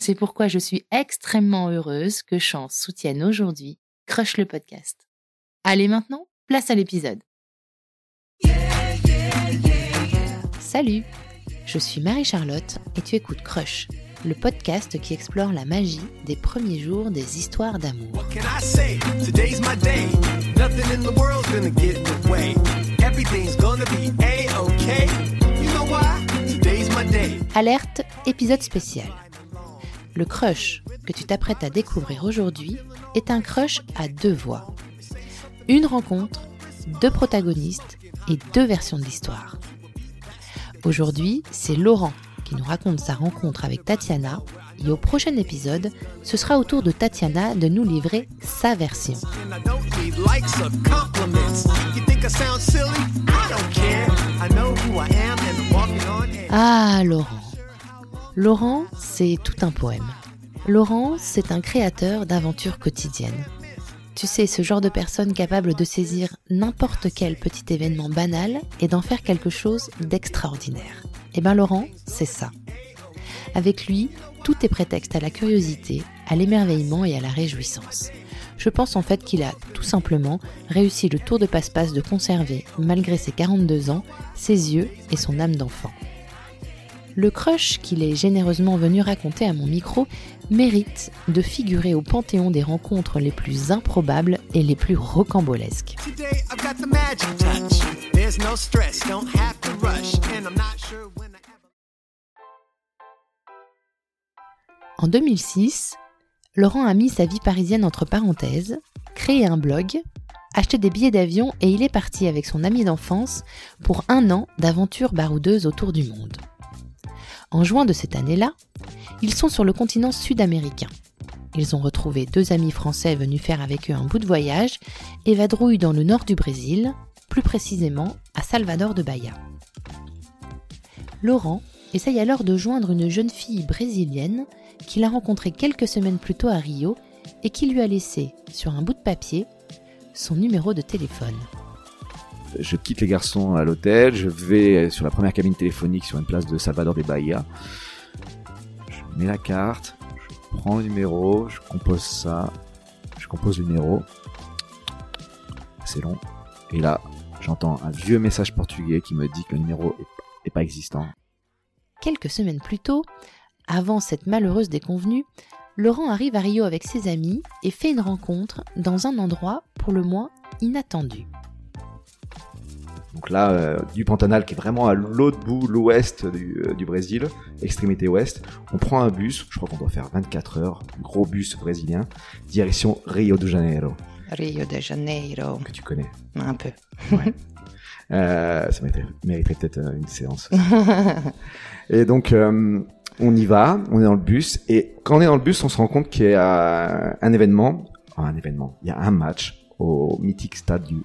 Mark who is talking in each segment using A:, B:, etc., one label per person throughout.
A: C'est pourquoi je suis extrêmement heureuse que Chance soutienne aujourd'hui Crush le podcast. Allez maintenant, place à l'épisode. Salut, je suis Marie-Charlotte et tu écoutes Crush, le podcast qui explore la magie des premiers jours des histoires d'amour. Alerte, épisode spécial. Le crush que tu t'apprêtes à découvrir aujourd'hui est un crush à deux voix. Une rencontre, deux protagonistes et deux versions de l'histoire. Aujourd'hui, c'est Laurent qui nous raconte sa rencontre avec Tatiana et au prochain épisode, ce sera au tour de Tatiana de nous livrer sa version. Ah, Laurent. Laurent, c'est tout un poème. Laurent, c'est un créateur d'aventures quotidiennes. Tu sais, ce genre de personne capable de saisir n'importe quel petit événement banal et d'en faire quelque chose d'extraordinaire. Eh bien Laurent, c'est ça. Avec lui, tout est prétexte à la curiosité, à l'émerveillement et à la réjouissance. Je pense en fait qu'il a tout simplement réussi le tour de passe-passe de conserver, malgré ses 42 ans, ses yeux et son âme d'enfant le crush qu'il est généreusement venu raconter à mon micro mérite de figurer au panthéon des rencontres les plus improbables et les plus rocambolesques. En 2006, Laurent a mis sa vie parisienne entre parenthèses, créé un blog, acheté des billets d'avion et il est parti avec son ami d'enfance pour un an d'aventures baroudeuses autour du monde. En juin de cette année-là, ils sont sur le continent sud-américain. Ils ont retrouvé deux amis français venus faire avec eux un bout de voyage et vadrouillent dans le nord du Brésil, plus précisément à Salvador de Bahia. Laurent essaye alors de joindre une jeune fille brésilienne qu'il a rencontrée quelques semaines plus tôt à Rio et qui lui a laissé, sur un bout de papier, son numéro de téléphone
B: je quitte les garçons à l'hôtel, je vais sur la première cabine téléphonique sur une place de Salvador de Bahia. Je mets la carte, je prends le numéro, je compose ça, je compose le numéro. C'est long. Et là, j'entends un vieux message portugais qui me dit que le numéro n'est pas existant.
A: Quelques semaines plus tôt, avant cette malheureuse déconvenue, Laurent arrive à Rio avec ses amis et fait une rencontre dans un endroit pour le moins inattendu.
B: Donc là, euh, du Pantanal qui est vraiment à l'autre bout, l'ouest du, euh, du, Brésil, extrémité ouest. On prend un bus, je crois qu'on doit faire 24 heures, gros bus brésilien, direction Rio de Janeiro.
A: Rio de Janeiro.
B: Que tu connais.
A: Un peu.
B: Ouais. euh, ça mériterait, peut-être euh, une séance. et donc, on y va, on est dans le bus, et quand on est dans le bus, on se rend compte qu'il y a un événement, enfin, un événement, il y a un match au mythique stade du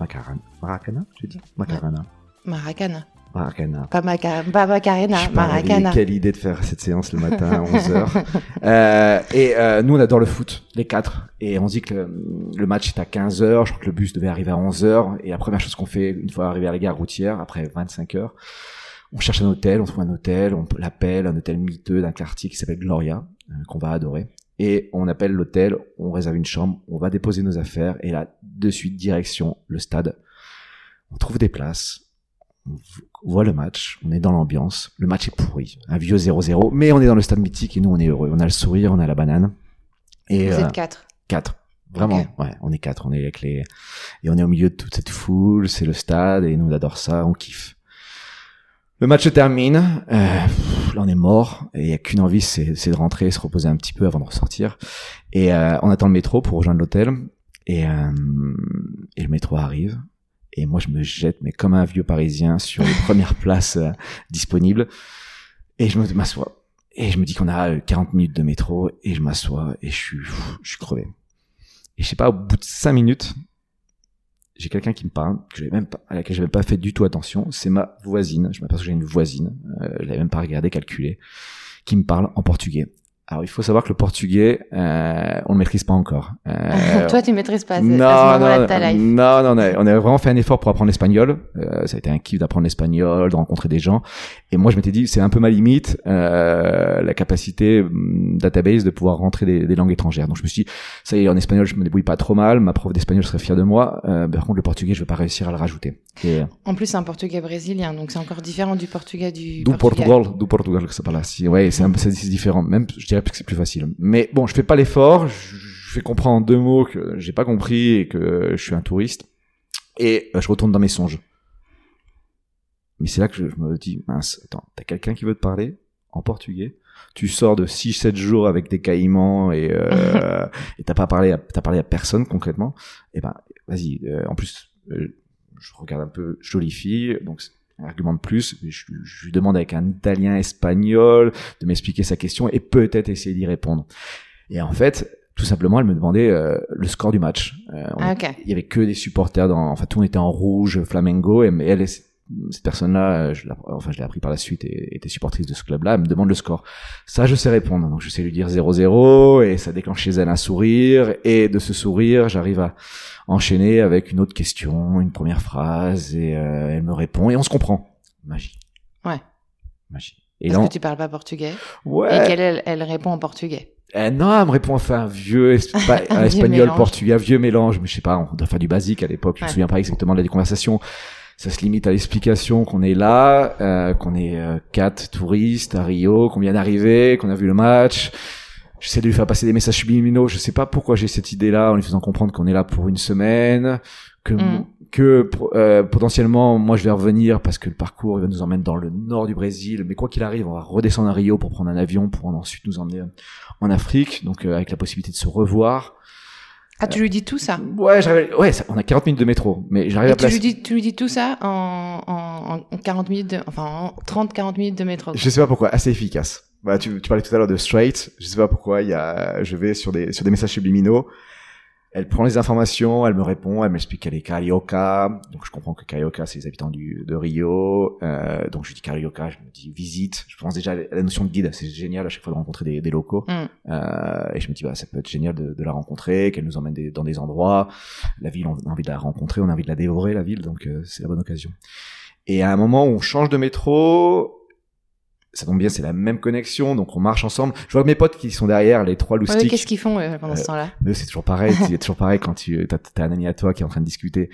B: Macarana. Maracana, tu dis? Macarana.
A: Maracana.
B: Maracana.
A: Pas, Maca... pas Macarena,
B: Je
A: Maracana.
B: Quelle idée de faire cette séance le matin à 11h. euh, et euh, nous, on adore le foot, les quatre. Et on dit que le, le match est à 15h. Je crois que le bus devait arriver à 11h. Et la première chose qu'on fait, une fois arrivé à la gare routière, après 25 heures, on cherche un hôtel, on trouve un hôtel, on l'appelle, un hôtel miteux d'un quartier qui s'appelle Gloria, euh, qu'on va adorer. Et on appelle l'hôtel, on réserve une chambre, on va déposer nos affaires. Et là, de suite, direction le stade. On trouve des places on voit le match, on est dans l'ambiance, le match est pourri, un vieux 0-0, mais on est dans le stade mythique et nous on est heureux, on a le sourire, on a la banane. Et
A: Vous
B: euh,
A: êtes quatre.
B: quatre, vraiment, ouais, on est quatre, on est avec les et on est au milieu de toute cette foule, c'est le stade et nous on adore ça, on kiffe. Le match se termine, euh, pff, là on est mort et il y a qu'une envie, c'est c'est de rentrer, se reposer un petit peu avant de ressortir. Et euh, on attend le métro pour rejoindre l'hôtel. Et euh, et le métro arrive. Et moi je me jette mais comme un vieux parisien sur les premières places euh, disponibles. Et je m'assois. Et je me dis qu'on a euh, 40 minutes de métro. Et je m'assois et je suis pff, je suis crevé. Et je sais pas au bout de 5 minutes j'ai quelqu'un qui me parle que même à laquelle j'avais pas fait du tout attention c'est ma voisine je m'aperçois que j'ai une voisine euh, je l'avais même pas regardé calculé qui me parle en portugais alors il faut savoir que le portugais euh, on le maîtrise pas encore Euh,
A: Toi, tu maîtrises pas
B: non,
A: à ce
B: non,
A: de ta life.
B: non, non, on a, on a vraiment fait un effort pour apprendre l'espagnol. Euh, ça a été un kiff d'apprendre l'espagnol, de rencontrer des gens. Et moi, je m'étais dit, c'est un peu ma limite, euh, la capacité hum, database de pouvoir rentrer des, des langues étrangères. Donc je me suis dit, ça y est, en espagnol, je me débrouille pas trop mal. Ma prof d'espagnol serait fière de moi. Euh, par contre, le portugais, je vais pas réussir à le rajouter. Et, euh,
A: En plus, c'est un portugais brésilien, donc c'est encore différent du portugais du
B: du
A: Portugal.
B: Du Portugal, que ça parle Si, ouais, c'est différent. Même, je dirais que c'est plus facile. Mais bon, je fais pas l'effort. Je, fais comprendre en deux mots que j'ai pas compris et que je suis un touriste. Et euh, je retourne dans mes songes. Mais c'est là que je, je me dis, mince, attends, t'as quelqu'un qui veut te parler en portugais? Tu sors de 6-7 jours avec des caïmans et euh, et t'as pas parlé, à, t'as parlé à personne concrètement? Et ben, vas-y. euh, en plus, euh, je regarde un peu jolie fille, donc un argument de plus. Je, je lui demande avec un italien espagnol de m'expliquer sa question et peut-être essayer d'y répondre. Et en fait, tout simplement, elle me demandait euh, le score du match. Euh, on
A: Ah,
B: il y avait que des supporters dans enfin tout le monde était en rouge Flamengo et mais elle cette personne-là je l'ai enfin je l'ai appris par la suite et était supportrice de ce club-là elle me demande le score ça je sais répondre donc je sais lui dire 0-0 et ça déclenche chez elle un sourire et de ce sourire j'arrive à enchaîner avec une autre question une première phrase et euh, elle me répond et on se comprend magie
A: Ouais.
B: magie et
A: Parce
B: là
A: que tu parles pas portugais.
B: ouais
A: Et qu'elle, elle, répond en portugais.
B: euh, non, elle me répond enfin un vieux espa-
A: Un
B: un
A: vieux
B: espagnol
A: mélange.
B: portugais, un vieux mélange, mais je sais pas, on doit faire du basique à l'époque, je me souviens pas exactement de la conversation. Ça se limite à l'explication qu'on est là, euh, qu'on est euh, quatre touristes à Rio, qu'on vient d'arriver, qu'on a vu le match. J'essaie de lui faire passer des messages subliminaux. Je sais pas pourquoi j'ai cette idée-là, en lui faisant comprendre qu'on est là pour une semaine, que
A: Mm.
B: que euh, potentiellement moi je vais revenir parce que le parcours il va nous emmener dans le nord du Brésil. Mais quoi qu'il arrive, on va redescendre à Rio pour prendre un avion pour ensuite nous emmener en Afrique, donc euh, avec la possibilité de se revoir.
A: Ah, tu lui dis tout ça
B: Ouais, j'arrive, ouais, ça- on a 40 minutes de métro, mais j'arrive à
A: tu lui, dis, tu lui dis tout ça en, en, en 40 minutes, de, enfin en 30-40 minutes de métro.
B: Je sais pas pourquoi, assez efficace. Bah, tu, tu parlais tout à l'heure de straight. Je sais pas pourquoi. Il y a, je vais sur des sur des messages subliminaux. Elle prend les informations, elle me répond, elle m'explique qu'elle est carioca. Donc je comprends que carioca c'est les habitants du, de Rio. Euh, donc je dis carioca, je me dis visite. Je pense déjà à la notion de guide, c'est génial à chaque fois de rencontrer des, des locaux.
A: Mm.
B: Euh, et je me dis bah ça peut être génial de, de la rencontrer, qu'elle nous emmène des- dans des endroits. La ville, on a envie de la rencontrer, on a envie de la dévorer la ville, donc euh, c'est la bonne occasion. Et à un moment où on change de métro, ça tombe bien, c'est la même connexion, donc on marche ensemble. Je vois mes potes qui sont derrière, les trois
A: Ouais,
B: loustiques.
A: Qu'est-ce qu'ils font euh, pendant ce
B: Euh,
A: temps-là
B: Mais c'est toujours pareil, c'est toujours pareil quand tu t'as, t'as un ami à toi qui est en train de discuter.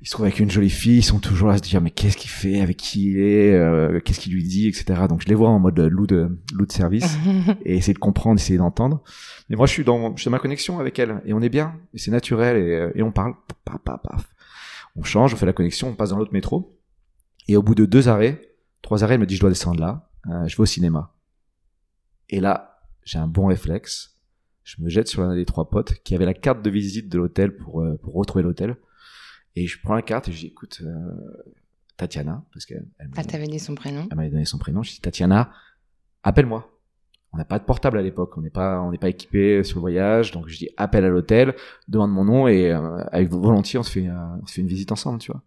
B: Il se trouve avec une jolie fille, ils sont toujours là à se dire mais qu'est-ce qu'il fait, avec qui il est, euh, qu'est-ce qu'il lui dit, etc. Donc je les vois en mode loup de loup de service et essayer de comprendre, essayer d'entendre. Mais moi je suis dans, je suis dans ma connexion avec elle et on est bien et c'est naturel et, euh, et on parle, paf, paf, paf. On change, on fait la connexion, on passe dans l'autre métro et au bout de deux arrêts, trois arrêts, elle me dit je dois descendre là, euh, je vais au cinéma. Et là j'ai un bon réflexe je me jette sur l'un des trois potes qui avait la carte de visite de l'hôtel pour, euh, pour retrouver l'hôtel. Et je prends la carte et je dis, écoute, euh, Tatiana, parce qu'elle
A: Ah, t'avais dit son prénom.
B: elle m'avait donné son prénom. Je dis, Tatiana, appelle-moi. On n'a pas de portable à l'époque, on n'est pas, on n'est pas équipé sur le voyage, donc je dis appelle à l'hôtel, demande mon nom et euh, avec volontiers on se fait, euh, on se fait une visite ensemble, tu vois.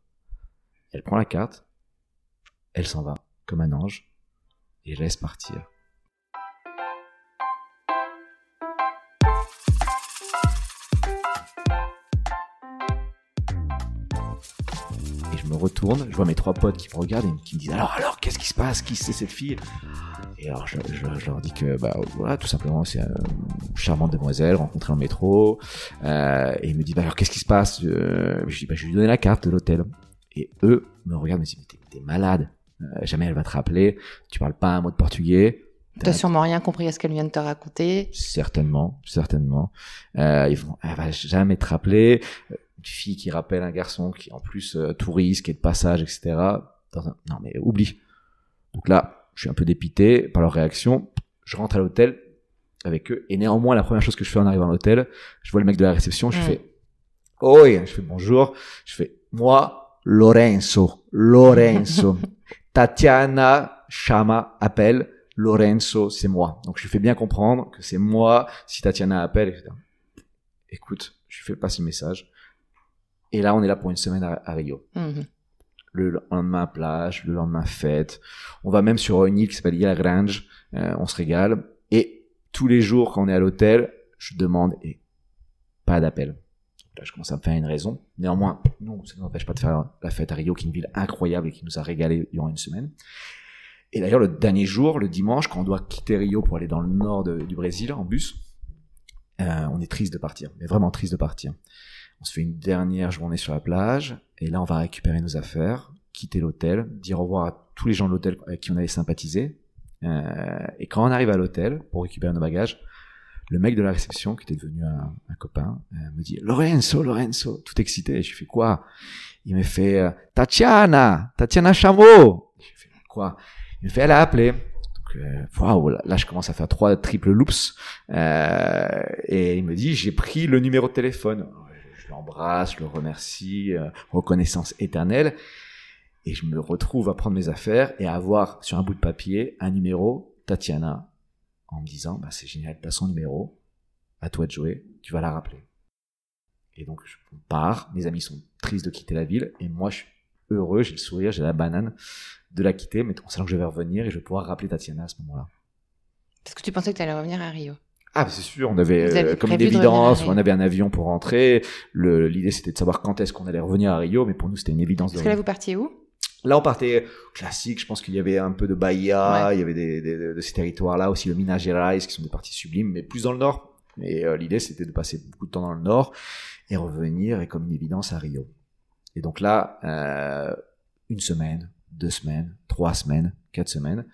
B: Elle prend la carte, Elle s'en va comme un ange et laisse partir. Et je me retourne, je vois mes trois potes qui me regardent et qui me disent alors alors qu'est-ce qui se passe? Qui c'est cette fille? Et alors je, leur dis que bah voilà tout simplement c'est une charmante demoiselle rencontrée en métro. Euh, et ils me disent bah alors qu'est-ce qui se passe? Euh, Je bah je lui ai donné la carte de l'hôtel. Et eux me regardent et me disent mais t'es malade. Euh, jamais elle va te rappeler. Tu parles pas un mot de portugais.
C: T'as sûrement rien compris à ce qu'elle vient de te raconter.
B: Certainement, certainement. Euh, ils vont, elle va jamais te rappeler. Euh, Une fille qui rappelle un garçon qui en plus euh, touriste, qui est de passage, etc. Dans un- Non mais oublie. Donc là, je suis un peu dépité par leur réaction. Je rentre à l'hôtel avec eux et néanmoins la première chose que je fais en arrivant à l'hôtel, je vois le mec de la réception, je fais Oi, je fais bonjour, je fais moi Lorenzo, Lorenzo, Tatiana Chama appelle. Lorenzo, c'est moi. Donc je lui fais bien comprendre que c'est moi, si Tatiana appelle, etc. Écoute, je lui fais passer le message. Et là, on est là pour une semaine à, à Rio.
C: Mhm.
B: Le lendemain, plage, le lendemain, fête. On va même sur une île qui s'appelle Ilha Grange. Euh, on se régale. Et tous les jours, quand on est à l'hôtel, je demande et pas d'appel. Là, je commence à me faire une raison. Néanmoins, non, ça ne nous empêche pas de faire la fête à Rio, qui est une ville incroyable et qui nous a régalé durant une semaine. Et d'ailleurs, le dernier jour, le dimanche, quand on doit quitter Rio pour aller dans le nord du Brésil en bus, euh, on est triste de partir, mais vraiment triste de partir. On se fait une dernière journée sur la plage, et là, on va récupérer nos affaires, quitter l'hôtel, dire au revoir à tous les gens de l'hôtel avec qui on avait sympathisé. Euh, et quand on arrive à l'hôtel pour récupérer nos bagages, le mec de la réception, qui était devenu un, un copain, euh, me dit Lorenzo, Lorenzo, tout excité. Je fais quoi? Il me fait euh, Tatiana, Tatiana Chameau. Je fais quoi? Il me fait elle a appelé. Donc euh, waouh, là, je commence à faire trois triple loops. Euh, et il me dit j'ai pris le numéro de téléphone. Je l'embrasse, je le remercie, reconnaissance éternelle. Et je me retrouve à prendre mes affaires et à avoir sur un bout de papier un numéro Tatiana en me disant bah, c'est génial, t'as son numéro, à toi de jouer, tu vas la rappeler. Et donc je pars, mes amis sont tristes de quitter la ville et moi je suis heureux, j'ai le sourire, j'ai la banane de la quitter, mais en sachant que je vais revenir et je vais pouvoir rappeler Tatiana à ce moment-là.
C: Parce que tu pensais que t'allais revenir à Rio.
B: Ah, c'est sûr, on avait euh, comme une
C: de
B: évidence, on avait un avion pour rentrer. L'idée c'était de savoir quand est-ce qu'on allait revenir à Rio, mais pour nous c'était une évidence. de
C: Parce que là, vous partiez où?
B: Là, on partait classique. Je pense qu'il y avait un peu de Bahia,
C: Ouais.
B: il y avait des, des- de ces territoires-là aussi, le Minas Gerais, qui sont des parties sublimes, mais plus dans le nord. Et euh, l'idée, c'était de passer beaucoup de temps dans le nord et revenir, et comme une évidence, à Rio. Et donc là, euh, une semaine, deux semaines, trois semaines, quatre semaines,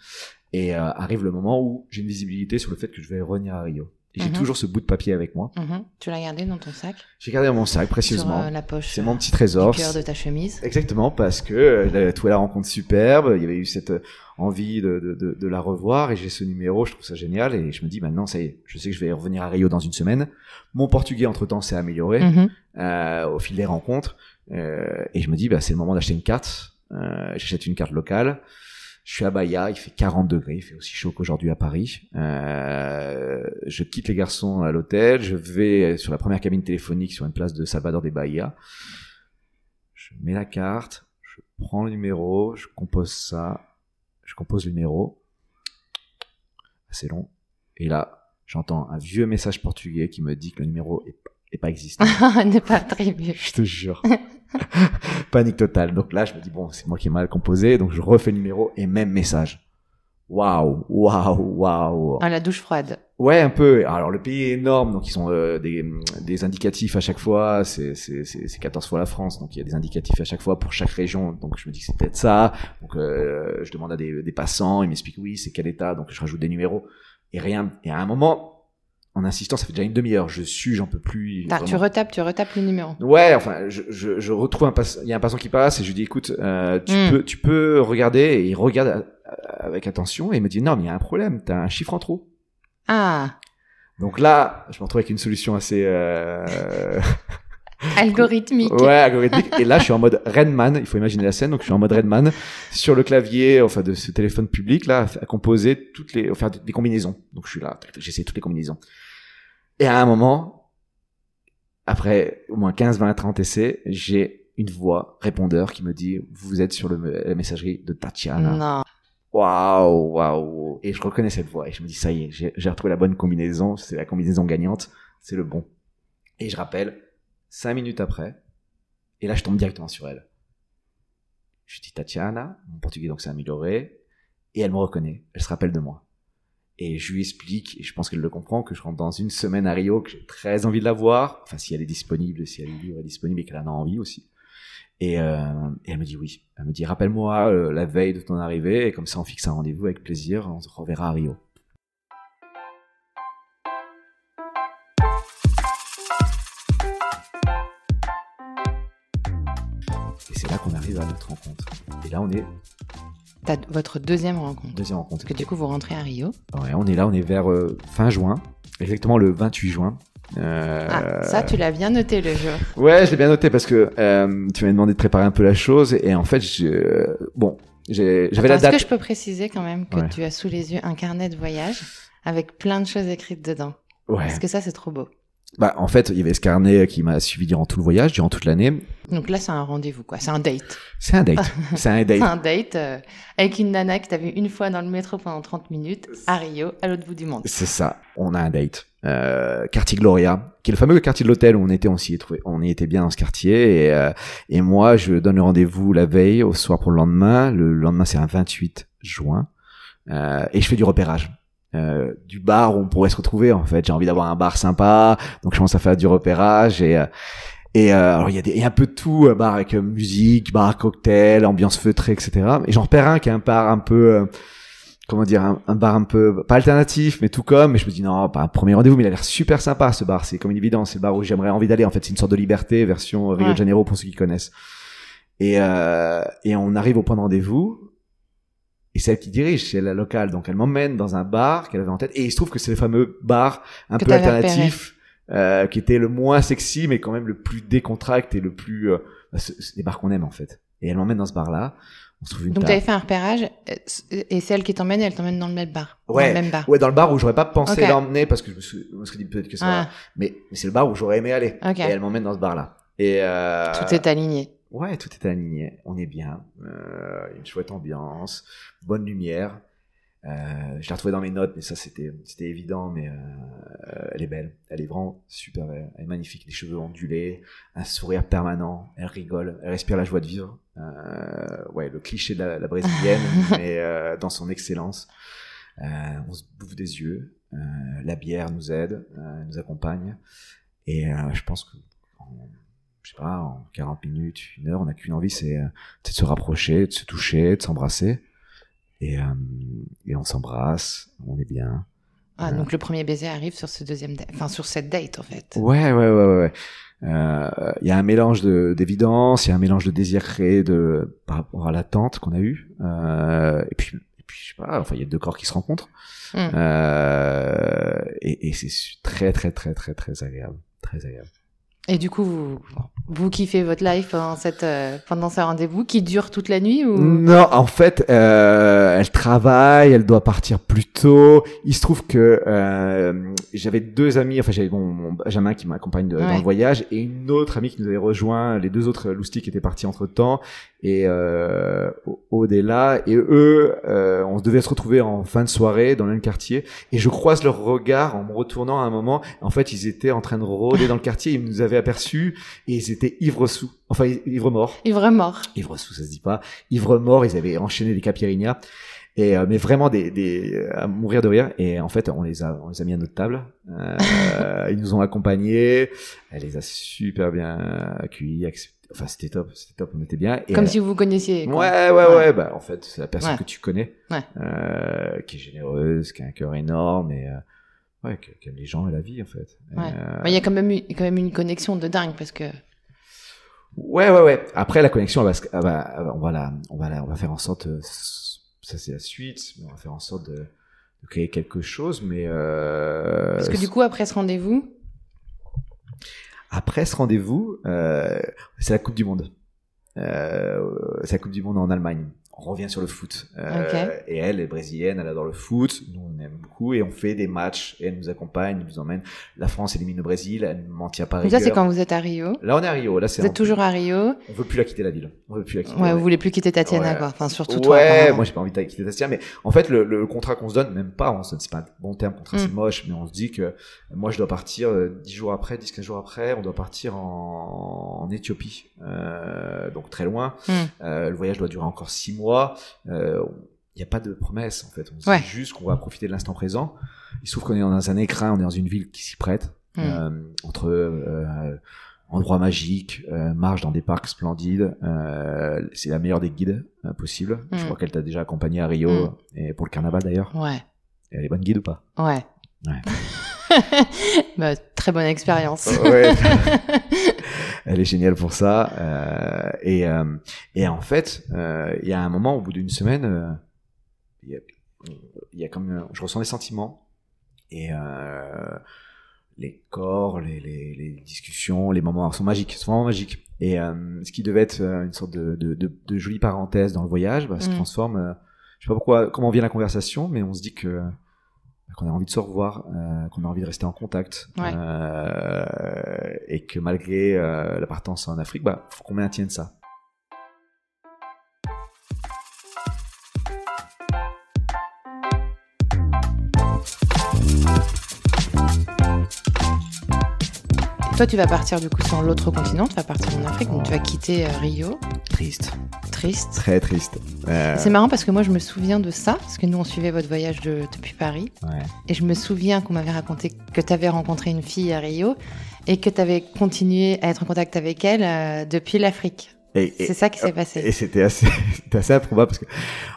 B: et euh, arrive le moment où j'ai une visibilité sur le fait que je vais revenir à Rio. J'ai
C: Mhm.
B: toujours ce bout de papier avec moi.
C: Mhm. Tu l'as gardé dans ton sac?
B: J'ai gardé dans mon sac
C: Sur
B: précieusement.
C: euh, la poche
B: C'est mon petit
C: du
B: trésor.
C: cœur de ta chemise.
B: Exactement, parce que euh, tout la rencontre superbe, il y avait eu cette euh, envie de, de, de, de la revoir et j'ai ce numéro, je trouve ça génial et je me dis maintenant ça y est, je sais que je vais revenir à Rio dans une semaine. Mon portugais entre temps s'est amélioré
C: Mhm.
B: euh, au fil des rencontres euh, et je me dis bah c'est le moment d'acheter une carte. Euh, J'achète une carte locale. Je suis à Bahia, il fait 40 degrés, il fait aussi chaud qu'aujourd'hui à Paris. Euh, je quitte les garçons à l'hôtel, je vais sur la première cabine téléphonique sur une place de Salvador de Bahia. Je mets la carte, je prends le numéro, je compose ça, je compose le numéro. C'est long. Et là, j'entends un vieux message portugais qui me dit que le numéro est, est pas existant.
C: N'est pas attribué.
B: Je te jure. Panique totale. Donc là, je me dis, bon, c'est moi qui ai mal composé. Donc je refais le numéro et même message. Waouh, waouh, waouh.
C: Ah, la douche froide.
B: Ouais, un peu. Alors le pays est énorme, donc ils ont euh, des, des indicatifs à chaque fois. C'est c'est c'est c'est 14 fois la France, donc il y a des indicatifs à chaque fois pour chaque région. Donc je me dis que c'est peut-être ça. Donc euh, je demande à des, des passants, ils m'expliquent oui, c'est quel état. Donc je rajoute des numéros et rien. Et à un moment, en insistant, ça fait déjà une demi-heure. Je suis, j'en peux plus.
C: T'as- Tu retapes, tu retapes le numéro.
B: Ouais, enfin, je, je, je retrouve un pass... il y a un passant qui passe et je lui dis écoute, euh, tu
C: Mm.
B: peux tu peux regarder et il regarde euh, avec attention et il me dit non mais il y a un problème, t'as un chiffre en trop.
C: Ah,
B: Donc là, je me retrouve avec une solution assez euh...
C: algorithmique.
B: ouais algorithmique et là je suis en mode Redman, il faut imaginer la scène donc je suis en mode Redman sur le clavier enfin de ce téléphone public là à composer toutes les à faire des combinaisons. Donc je suis là, j'essaie toutes les combinaisons. Et à un moment après au moins 15 20 30 essais, j'ai une voix répondeur qui me dit vous êtes sur le, la messagerie de Tatiana.
C: Non.
B: Waouh, waouh. Et je reconnais cette voix et je me dis ça y est, j'ai retrouvé la bonne combinaison, c'est la combinaison gagnante, c'est le bon. Et je rappelle, cinq minutes après, et là je tombe directement sur elle. Je dis Tatiana, mon portugais donc s'est amélioré, et elle me reconnaît, elle se rappelle de moi. Et je lui explique, et je pense qu'elle le comprend, que je rentre dans une semaine à Rio, que j'ai très envie de la voir, enfin si elle est disponible, si elle est libre et disponible et qu'elle en a envie aussi. Et, euh, elle me dit oui. Elle me dit rappelle-moi euh, la veille de ton arrivée, et comme ça on fixe un rendez-vous avec plaisir, on se reverra à Rio. Arrive à notre rencontre. Et là on est
C: T'as votre deuxième rencontre.
B: deuxième rencontre.
C: Parce que du coup, vous rentrez à Rio.
B: Ouais, on est là, on est vers euh, fin juin, exactement le 28 juin. Euh,
C: Ah, ça, tu l'as bien noté le jour.
B: Ouais, je l'ai bien noté parce que euh, tu m'as demandé de préparer un peu la chose et en fait, je... bon, j'avais la
C: Attends, Est-ce
B: date.
C: que je peux préciser quand même que
B: Ouais.
C: tu as sous les yeux un carnet de voyage avec plein de choses écrites dedans?
B: Ouais.
C: Parce que ça, c'est trop beau.
B: Bah, en fait, il y avait ce carnet qui m'a suivi durant tout le voyage, durant toute l'année.
C: Donc là, c'est un rendez-vous, quoi. C'est un date.
B: C'est un date. C'est un
C: C'est
B: date.
C: un date euh, avec une nana que t'as vue une fois dans le métro pendant 30 minutes à Rio, à l'autre bout du monde.
B: C'est ça. On a un date. Euh, quartier Gloria, qui est le fameux quartier de l'hôtel où on était, on s'y est trouvé, on y était bien dans ce quartier. Et, euh, et moi, je donne le rendez-vous la veille, au soir pour le lendemain. Le lendemain, c'est un 28 juin. Euh, et je fais du repérage. Euh, du bar où on pourrait se retrouver en fait. J'ai envie d'avoir un bar sympa donc je commence à faire du repérage et euh, et euh, alors il y a des y a un peu de tout euh, bar avec euh, musique bar cocktail ambiance feutrée etc et j'en repère un qui est un bar un peu euh, comment dire un, un bar un peu pas alternatif mais tout comme et je me dis non pas un premier rendez-vous mais il a l'air super sympa ce bar. C'est comme une évidence c'est le bar où j'aimerais envie d'aller. En fait c'est une sorte de liberté version Rio
C: Ouais.
B: de Janeiro pour ceux qui connaissent. Et euh, et on arrive au point de rendez-vous et celle qui dirige, c'est la locale, donc elle m'emmène dans un bar qu'elle avait en tête, et il se trouve que c'est le fameux bar un
C: Que
B: peu alternatif, euh, qui était le moins sexy, mais quand même le plus décontracté et le plus, euh, bah, c'est des bars qu'on aime en fait. Et elle m'emmène dans ce bar-là, on se trouve une
C: Donc
B: table.
C: t'avais fait un repérage euh, et celle qui t'emmène, elle t'emmène dans le même bar. Dans
B: Ouais.
C: le même bar.
B: Ouais, dans le bar où j'aurais pas pensé l'emmener parce que je me suis, je me suis dit peut-être que ça va.
C: Ah,
B: Mais, mais c'est le bar où j'aurais aimé aller.
C: Ok.
B: Et elle m'emmène dans ce bar-là. Et euh,
C: tout est aligné.
B: Ouais, tout est aligné. On est bien. Euh, une chouette ambiance, bonne lumière. Euh, je l'ai retrouvée dans mes notes, mais ça c'était évident. Mais euh, elle est belle. Elle est vraiment super belle. Elle est magnifique. Les cheveux ondulés, un sourire permanent. Elle rigole. Elle respire la joie de vivre. Ouais, le cliché de la, la brésilienne, mais dans son excellence. On se bouffe des yeux. La bière nous aide, nous accompagne. Et je pense que je sais pas, en 40 minutes, une heure, on n'a qu'une envie, c'est euh, c'est de se rapprocher, de se toucher, de s'embrasser. Et, euh, et on s'embrasse, on est bien.
C: Ah,
B: Voilà.
C: donc le premier baiser arrive sur ce deuxième date, enfin sur cette date en fait.
B: Ouais, ouais, ouais, ouais. Euh, Il y a un mélange de- d'évidence, il y a un mélange de désir créé de, par rapport à l'attente qu'on a eue. Euh, et puis, et puis, je sais pas, enfin, il y a deux corps qui se rencontrent. Euh, et et c'est très, très, très, très, très agréable. Très agréable.
C: Et du coup, vous, vous kiffez votre life pendant cette euh, pendant ce rendez-vous qui dure toute la nuit ou?
B: Non, en fait, euh, elle travaille, elle doit partir plus tôt. Il se trouve que euh, j'avais deux amis, enfin j'avais mon, mon Benjamin qui m'accompagne dans le voyage et une autre amie qui nous avait rejoint. Les deux autres loustiques étaient partis entre temps et euh, Aude est là et eux, euh, on devait se retrouver en fin de soirée dans le même quartier. Et je croise leur regard en me retournant à un moment. En fait, ils étaient en train de rôder dans le quartier, ils nous avaient aperçus et ils étaient ivres sous, enfin ivres morts.
C: Ivre mort
B: ivre sous ça se dit pas. Ivre mort ils avaient enchaîné des caipirinhas et euh, mais vraiment des, des à mourir de rire. Et en fait on les a on les a mis à notre table. Euh, ils nous ont accompagnés. Elle les a super bien accueillis enfin c'était top c'était top on était bien et
C: Comme si vous vous connaissiez. quoi.
B: Ouais, ouais, ouais,
C: Ouais.
B: Bah, en fait, c'est la personne
C: Ouais.
B: que tu connais,
C: Ouais.
B: euh, qui est généreuse, qui a un cœur énorme et euh, ouais, qui, aime les gens et la vie, en fait. Euh,
C: Mais Il y a quand même, quand même une connexion de dingue parce que
B: Ouais, ouais, ouais. Après, la connexion, elle va, elle va- elle va- on va la, on va la, on va faire en sorte, ça c'est la suite, mais on va faire en sorte de, de créer quelque chose, mais
C: parce que du coup après ce rendez-vous,
B: après ce rendez-vous, euh, c'est la Coupe du Monde. Euh, c'est la Coupe du Monde en Allemagne. On revient sur le foot. Euh, Et elle est brésilienne, elle adore le foot. Nous, on aime beaucoup et on fait des matchs. Et elle nous accompagne, elle nous emmène. La France élimine le Brésil, elle m'en tient pas
C: rigueur. Ça, c'est quand vous êtes à Rio.
B: Là, on est à Rio. Là, c'est
C: vous êtes toujours à Rio.
B: On veut plus la quitter la ville. On veut plus la quitter.
C: Ouais, vous voulez plus quitter Tatiana, quoi. Enfin, surtout
B: ouais,
C: toi.
B: Ouais, moi, j'ai pas envie de quitter Tatiana. Mais en fait, le, le contrat qu'on se donne, même pas, on se c'est pas un bon terme, contrat, c'est mm. moche, mais on se dit que moi, je dois partir euh, dix jours après, dix, quinze jours après, on doit partir en, en Éthiopie. Euh, donc très loin. Mm. Euh, le voyage doit durer encore six mois. Euh, il n'y a pas de promesse en fait. On se dit juste qu'on va profiter de l'instant présent. Il se trouve qu'on est dans un écrin, on est dans une ville qui s'y prête. Mm. Euh, entre euh, endroits magiques, euh, marche dans des parcs splendides. Euh, c'est la meilleure des guides euh, possible. Je crois qu'elle t'a déjà accompagné à Rio et pour le carnaval d'ailleurs.
C: Ouais.
B: Et elle est bonne guide ou pas?
C: Ouais.
B: Ouais.
C: bah, très bonne expérience.
B: ouais. Elle est géniale pour ça. Euh, et, euh, et en fait, euh, il y a un moment, au bout d'une semaine, il y, a, y a comme, je ressens des sentiments et les corps, les, les, les, discussions, les moments sont magiques, sont vraiment magiques. Et ce qui devait être une sorte de, de, de, de jolie parenthèse dans le voyage, bah, se mm. transforme. je sais pas pourquoi, comment vient la conversation, mais on se dit que qu'on a envie de se revoir, euh, qu'on a envie de rester en contact, euh, et que malgré euh, la partance en Afrique, bah, faut qu'on maintienne ça.
C: Toi, tu vas partir du coup sur l'autre continent, tu vas partir en Afrique, donc tu vas quitter Rio.
B: Triste.
C: Triste.
B: Très triste.
C: Euh, c'est marrant parce que moi je me souviens de ça, parce que nous on suivait votre voyage depuis Paris. Et je me souviens qu'on m'avait raconté que tu avais rencontré une fille à Rio et que tu avais continué à être en contact avec elle euh, depuis l'Afrique. C'est ça qui s'est passé.
B: Et c'était assez, assez improbable parce que,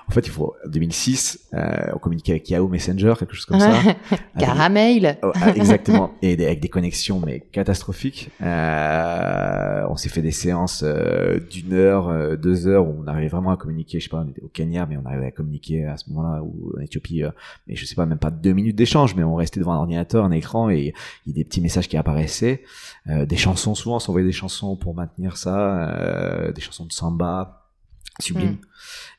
B: en fait, il faut, en 2006, euh, on communiquait avec Yahoo Messenger, quelque chose comme ça.
C: Caramel.
B: Oh, exactement. Et avec des connexions, mais catastrophiques. Euh, on s'est fait des séances euh, d'une heure, euh, deux heures où on arrivait vraiment à communiquer. Je sais pas, on était au Kenya, mais on arrivait à communiquer à ce moment-là, ou en Éthiopie, euh, mais je sais pas, même pas deux minutes d'échange, mais on restait devant un ordinateur, un écran, et il y a des petits messages qui apparaissaient. Des chansons, souvent, on s'envoyait des chansons pour maintenir ça euh, des chansons de samba sublimes. Mm.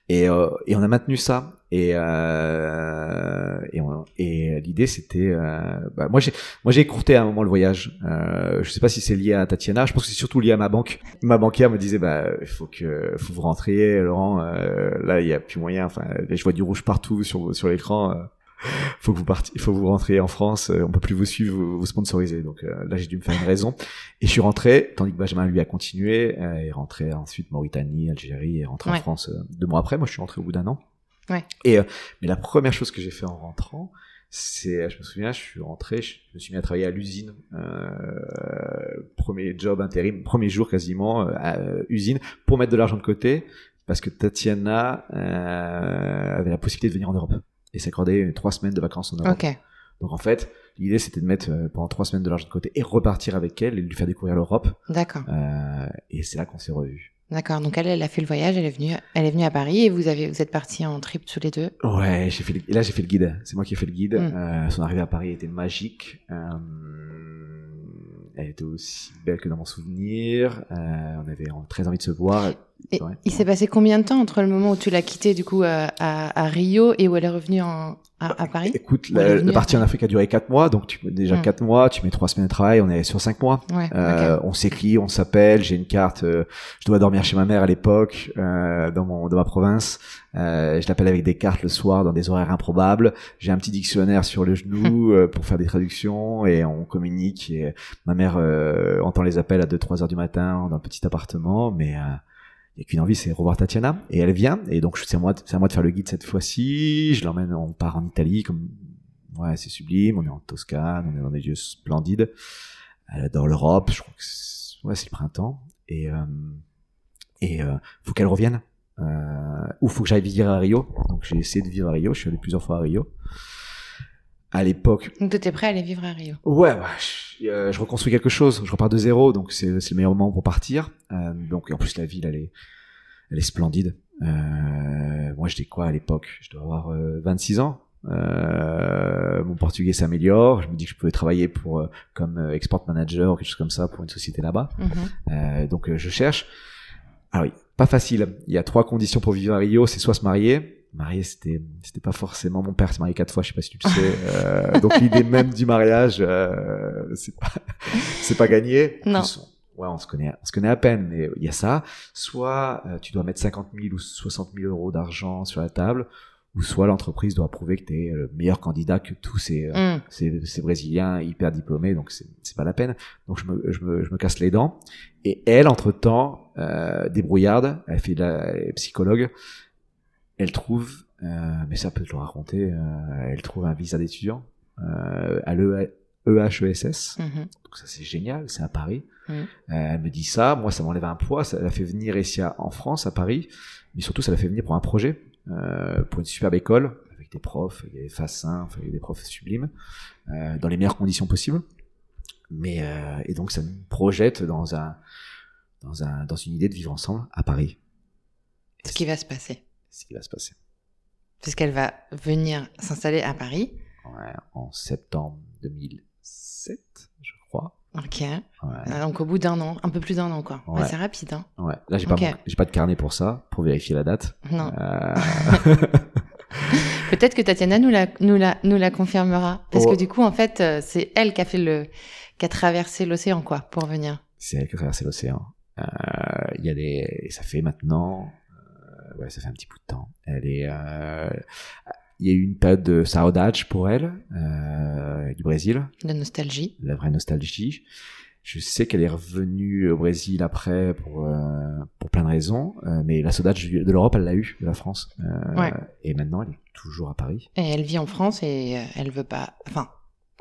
B: Et, euh, et on a maintenu ça. Et, euh, et, et l'idée c'était, euh, bah, moi j'ai moi j'ai écourté à un moment le voyage. Euh, je sais pas si c'est lié à Tatiana. Je pense que c'est surtout lié à ma banque. Ma banquière me disait bah il faut que faut vous rentriez Laurent. Euh, là il y a plus moyen. Enfin je vois du rouge partout sur sur l'écran faut que vous partiez, faut que vous rentriez en France, euh, on peut plus vous suivre, vous, vous sponsoriser. Donc euh, là, j'ai dû me faire une raison. Et je suis rentré, tandis que Benjamin lui a continué, euh, et rentré ensuite Mauritanie, Algérie, et rentré en France deux mois après. Moi, je suis rentré au bout d'un an.
C: Ouais.
B: Et mais la première chose que j'ai fait en rentrant, c'est, je me souviens, je suis rentré, je me suis mis à travailler à l'usine, premier job intérim, premier jour quasiment, à usine, pour mettre de l'argent de côté, parce que Tatiana avait la possibilité de venir en Europe et s'accorder trois semaines de vacances en Europe. Donc en fait, l'idée c'était de mettre euh, pendant trois semaines de l'argent de côté et repartir avec elle et lui faire découvrir l'Europe.
C: D'accord.
B: Euh, et c'est là qu'on s'est revus.
C: D'accord. Donc elle, elle a fait le voyage, elle est venue, elle est venue à Paris et vous avez, vous êtes partis en trip tous les deux?
B: Ouais, j'ai fait. Le, là j'ai fait le guide. C'est moi qui ai fait le guide. Mm. Euh, son arrivée à Paris était magique. Euh, elle était aussi belle que dans mon souvenir. On avait très envie de se voir.
C: Et il s'est passé combien de temps entre le moment où tu l'as quittée du coup à, à, à, Rio et où elle est revenue en, à, à Paris?
B: Écoute, la, la, partie en Afrique a duré quatre mois, donc tu mets déjà hmm. quatre mois, tu mets trois semaines de travail, on est sur cinq mois.
C: Ouais,
B: euh, On s'écrit, on s'appelle. J'ai une carte. Euh, je dois dormir chez ma mère à l'époque, euh, dans mon dans ma province. Euh, je l'appelle avec des cartes le soir dans des horaires improbables. J'ai un petit dictionnaire sur le genou euh, pour faire des traductions et on communique. Et ma mère entend les appels à 2-3 heures du matin dans un petit appartement, mais il n'y a qu'une envie, c'est revoir Tatiana. Et elle vient. Et donc, c'est à moi, c'est à moi de faire le guide cette fois-ci. Je l'emmène, on part en Italie, comme, ouais, c'est sublime. On est en Toscane, on est dans des lieux splendides. Elle adore l'Europe. Je crois que c'est, ouais, c'est le printemps. Et, euh, et, euh, faut qu'elle revienne. Euh, ou faut que j'aille vivre à Rio. Donc, j'ai essayé de vivre à Rio. Je suis allé plusieurs fois à Rio à l'époque.
C: Donc tu étais prêt à aller vivre à Rio
B: Ouais, bah, euh, je, reconstruis quelque chose, je repars de zéro, donc c'est le meilleur moment pour partir. Euh, donc en plus la ville, elle est, elle est splendide. Euh, moi j'étais quoi à l'époque? Je dois avoir 26 ans. mon portugais s'améliore. Je me dis que je pouvais travailler pour comme export manager ou quelque chose comme ça pour une société là-bas.
C: Mhm.
B: donc je cherche Ah oui, pas facile. Il y a trois conditions pour vivre à Rio. C'est soit se marier. Marier, c'était, c'était pas forcément mon père s'est marié quatre fois. Je sais pas si tu le sais. Euh, donc l'idée même du mariage, euh, c'est pas, c'est pas gagné.
A: Non.
B: ouais, on se connaît, on se connaît à peine, mais il y a ça. Soit euh, tu dois mettre 50 000 ou 60 000 euros d'argent sur la table, ou soit l'entreprise doit prouver que tu es le meilleur candidat que tous ces, euh, mm. ces, ces, Brésiliens hyper diplômés, donc c'est pas la peine. Donc je me, je, me, je me casse les dents. Et elle, entre-temps, euh, débrouillarde, elle fait de la psychologue, elle trouve, euh, mais ça peut te le raconter, euh, elle trouve un visa d'étudiant euh, à l'EHESS, mm-hmm. donc ça c'est génial, c'est à Paris. Euh, elle me dit ça, moi ça m'enlève un poids, ça l'a fait venir ici en France, à Paris, mais surtout ça l'a fait venir pour un projet pour une superbe école avec des profs, il y avait Fassin, enfin, il y avait des profs sublimes, euh, dans les meilleures conditions possibles. Mais euh, et donc ça nous projette dans un dans un dans une idée de vivre ensemble à Paris.
A: Ce qui va se passer.
B: Ce qui va se passer.
A: Puisqu'elle va venir s'installer à Paris.
B: Ouais, en septembre 2007, je crois.
A: Ok. Ouais. Donc au bout d'un an, un peu plus d'un an quoi. Ouais. c'est rapide. Hein.
B: Ouais. Là j'ai okay. pas j'ai pas de carnet pour ça pour vérifier la date.
A: Non. Euh... Peut-être que Tatiana nous la nous la nous la confirmera parce oh. que du coup en fait euh, c'est elle qui a fait le qui a traversé l'océan quoi pour venir.
B: C'est elle qui a traversé l'océan. Euh, il y a des ça fait maintenant ouais ça fait un petit bout de temps. Elle est euh, il y a eu une période de saudade pour elle, euh, du Brésil.
A: De nostalgie.
B: La vraie nostalgie. Je sais qu'elle est revenue au Brésil après pour euh, pour plein de raisons, euh, mais la saudade de l'Europe, elle l'a eu, de la France. Euh,
A: ouais.
B: Et maintenant, elle est toujours à Paris.
A: Et elle vit en France et elle veut pas. Enfin,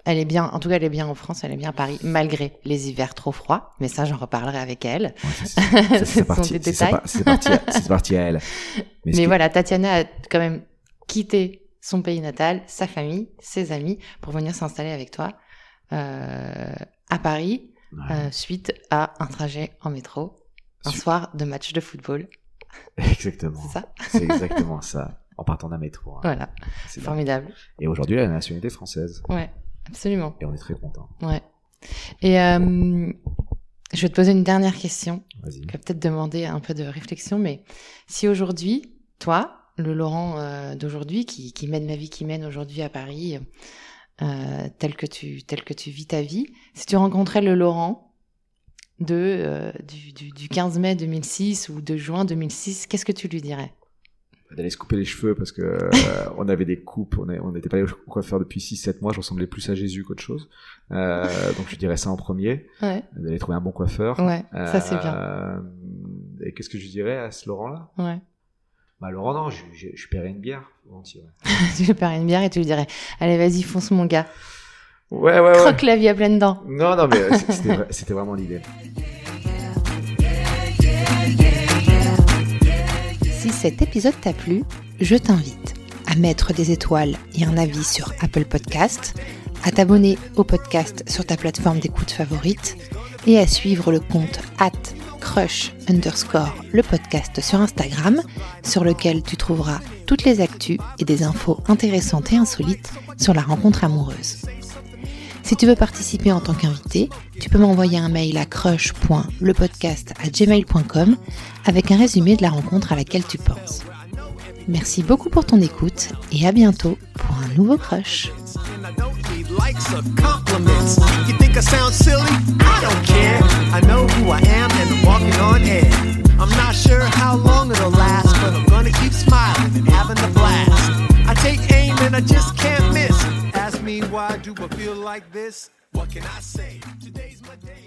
A: elle est bien. En tout cas, elle est bien en France. Elle est bien à Paris, malgré les hivers trop froids. Mais ça, j'en reparlerai avec elle.
B: Ouais, c'est parti. C'est parti, parti, à elle.
A: Mais, mais voilà, Tatiana a quand même quitté son pays natal, sa famille, ses amis, pour venir s'installer avec toi euh, à Paris, euh, suite à un trajet en métro, un soir de match de football.
B: Exactement.
A: C'est ça
B: C'est exactement ça. En partant d'un métro. Hein.
A: Voilà. C'est formidable.
B: Et aujourd'hui, elle a la nationalité française.
A: Ouais, absolument.
B: Et on est très content.
A: Ouais. Et euh, je vais te poser une dernière question.
B: Vas-y.
A: Qui va peut-être demander un peu de réflexion, mais si aujourd'hui, toi, le Laurent euh, d'aujourd'hui qui, qui, mène la vie qui mène aujourd'hui à Paris, euh, tel que tu tel que tu vis ta vie. Si tu rencontrais le Laurent de du, du, du, 15 mai 2006 ou de juin 2006, qu'est-ce que tu lui dirais?
B: D'aller se couper les cheveux parce que euh, on avait des coupes, on n'était pas allé au coiffeur depuis 6-7 mois, je ressemblais plus à Jésus qu'autre chose. Euh, donc je dirais ça en premier.
A: Ouais.
B: D'aller trouver un bon coiffeur.
A: Ouais, ça c'est bien.
B: Et qu'est-ce que je dirais à ce Laurent-là?
A: Ouais.
B: Bah Laurent, non, je, je, je paierais une bière.
A: Tu paierais une bière et tu lui dirais, allez vas-y fonce mon gars.
B: Ouais, ouais,
A: Croque ouais. la vie à pleines dents.
B: Non, non, mais c'était vraiment l'idée.
A: Si cet épisode t'a plu, je t'invite à mettre des étoiles et un avis sur Apple Podcast, à t'abonner au podcast sur ta plateforme d'écoute favorite et à suivre le compte at crush underscore le podcast sur Instagram, sur lequel tu trouveras toutes les actus et des infos intéressantes et insolites sur la rencontre amoureuse. Si tu veux participer en tant qu'invité, tu peux m'envoyer un mail à crush.lepodcast@gmail.com avec un résumé de la rencontre à laquelle tu penses. Merci beaucoup pour ton écoute et à bientôt pour un nouveau crush. Me why do I feel like this? What can I say? Today's my day.